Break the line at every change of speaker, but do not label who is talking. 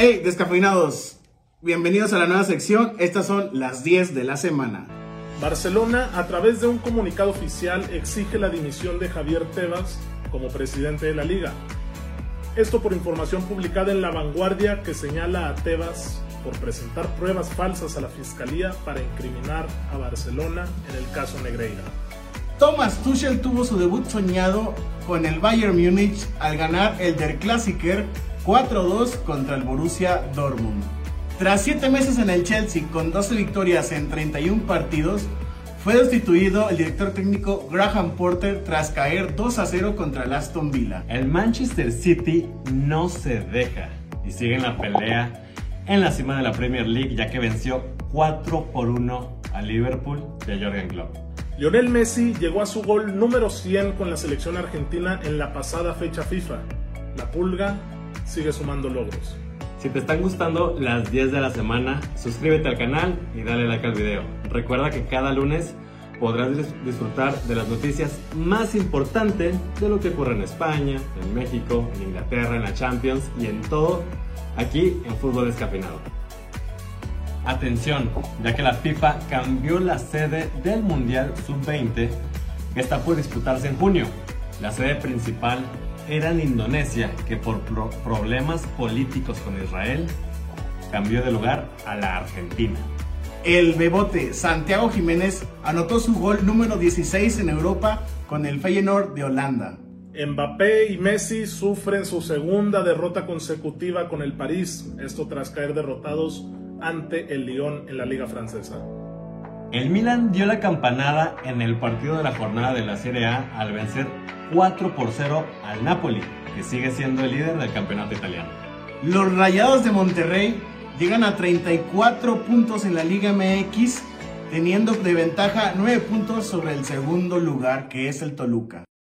Hey, descafeinados, bienvenidos a la nueva sección. Estas son las 10 de la semana.
Barcelona, a través de un comunicado oficial, exige la dimisión de Javier Tebas como presidente de la liga. Esto por información publicada en La Vanguardia que señala a Tebas por presentar pruebas falsas a la fiscalía para incriminar a Barcelona en el caso Negreira.
Thomas Tuchel tuvo su debut soñado con el Bayern Múnich al ganar el Der Klassiker 4-2 contra el Borussia Dortmund. Tras 7 meses en el Chelsea con 12 victorias en 31 partidos, fue destituido el director técnico Graham Porter tras caer 2 0 contra el Aston Villa.
El Manchester City no se deja y sigue en la pelea en la cima de la Premier League ya que venció 4 por 1 a Liverpool de Jorgen Klopp.
Lionel Messi llegó a su gol número 100 con la selección argentina en la pasada fecha FIFA. La Pulga sigue sumando logros.
Si te están gustando las 10 de la semana, suscríbete al canal y dale like al video. Recuerda que cada lunes podrás disfrutar de las noticias más importantes de lo que ocurre en España, en México, en Inglaterra, en la Champions y en todo aquí en Fútbol Descafeinado. Atención, ya que la FIFA cambió la sede del Mundial Sub-20 que está por disputarse en junio. La sede principal era en Indonesia, que por problemas políticos con Israel cambió de lugar a la Argentina.
El bebote Santiago Jiménez anotó su gol número 16 en Europa con el Feyenoord de Holanda.
Mbappé y Messi sufren su segunda derrota consecutiva con el París, esto tras caer derrotados ante el Lyon en la liga francesa.
El Milan dio la campanada en el partido de la jornada de la Serie A al vencer 4 por 0 al Napoli, que sigue siendo el líder del campeonato italiano.
Los Rayados de Monterrey llegan a 34 puntos en la Liga MX, teniendo de ventaja 9 puntos sobre el segundo lugar, que es el Toluca.